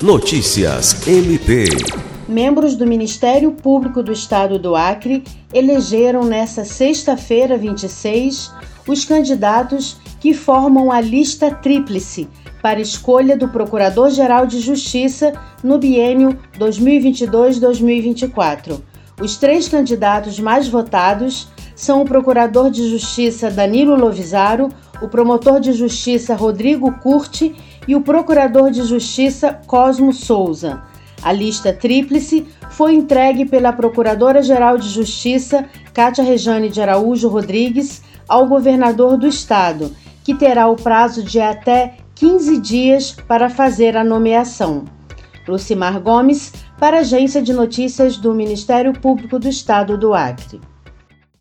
Notícias MP. Membros do Ministério Público do Estado do Acre elegeram nesta sexta-feira, 26, os candidatos que formam a lista tríplice para escolha do Procurador-Geral de Justiça no biênio 2022-2024. Os três candidatos mais votados são o Procurador de Justiça Danilo Lovisaro, o Promotor de Justiça Rodrigo Curti e o Procurador de Justiça Cosmo Souza. A lista tríplice foi entregue pela Procuradora-Geral de Justiça, Cátia Rejane de Araújo Rodrigues, ao governador do estado, que terá o prazo de até 15 dias para fazer a nomeação. Lucimar Gomes, para a Agência de Notícias do Ministério Público do Estado do Acre.